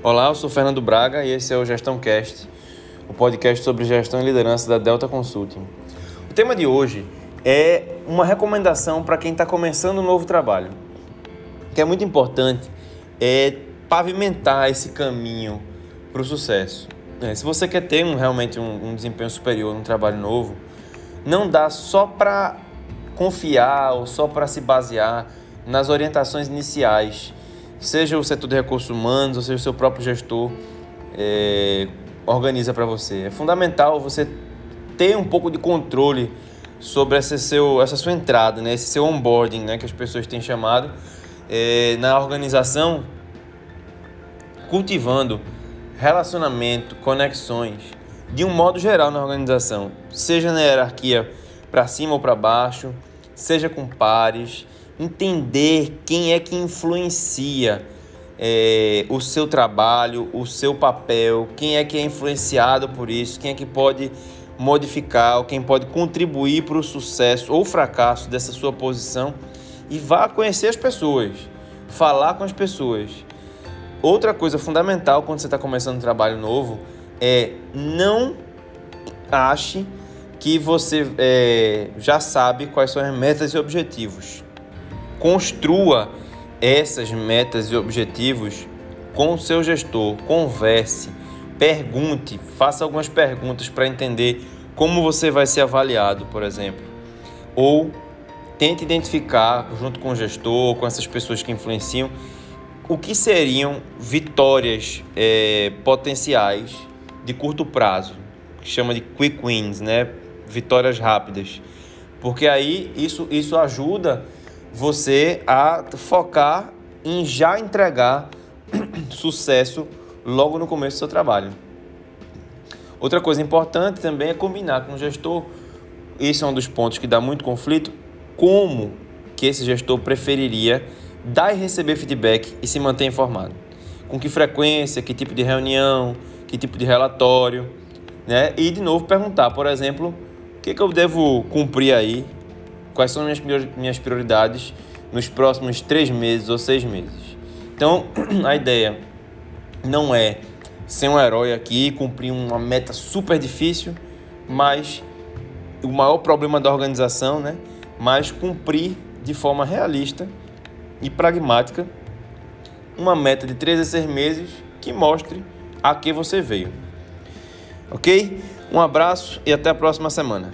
Olá, eu sou Fernando Braga e esse é o Gestão Cast, o podcast sobre gestão e liderança da Delta Consulting. O tema de hoje é uma recomendação para quem está começando um novo trabalho, que é muito importante, é pavimentar esse caminho para o sucesso. É, se você quer ter um, realmente um, um desempenho superior num trabalho novo, não dá só para confiar ou só para se basear nas orientações iniciais seja o setor de recursos humanos, ou seja o seu próprio gestor, é, organiza para você. É fundamental você ter um pouco de controle sobre essa, seu, essa sua entrada, né? esse seu onboarding, né? que as pessoas têm chamado, é, na organização, cultivando relacionamento, conexões, de um modo geral na organização, seja na hierarquia para cima ou para baixo, seja com pares, entender quem é que influencia é, o seu trabalho, o seu papel, quem é que é influenciado por isso, quem é que pode modificar, quem pode contribuir para o sucesso ou fracasso dessa sua posição e vá conhecer as pessoas, falar com as pessoas. Outra coisa fundamental quando você está começando um trabalho novo é não ache que você é, já sabe quais são as metas e objetivos construa essas metas e objetivos com o seu gestor, converse, pergunte, faça algumas perguntas para entender como você vai ser avaliado, por exemplo. Ou tente identificar, junto com o gestor, com essas pessoas que influenciam, o que seriam vitórias é, potenciais de curto prazo, que chama de quick wins, né? Vitórias rápidas. Porque aí isso, isso ajuda você a focar em já entregar sucesso logo no começo do seu trabalho. Outra coisa importante também é combinar com o gestor. Esse é um dos pontos que dá muito conflito. Como que esse gestor preferiria dar e receber feedback e se manter informado? Com que frequência, que tipo de reunião, que tipo de relatório, né? E de novo perguntar, por exemplo, o que, que eu devo cumprir aí quais são minhas, minhas prioridades nos próximos três meses ou seis meses. Então, a ideia não é ser um herói aqui, cumprir uma meta super difícil, mas o maior problema da organização, né? Mas cumprir de forma realista e pragmática uma meta de três a seis meses que mostre a que você veio. Ok? Um abraço e até a próxima semana.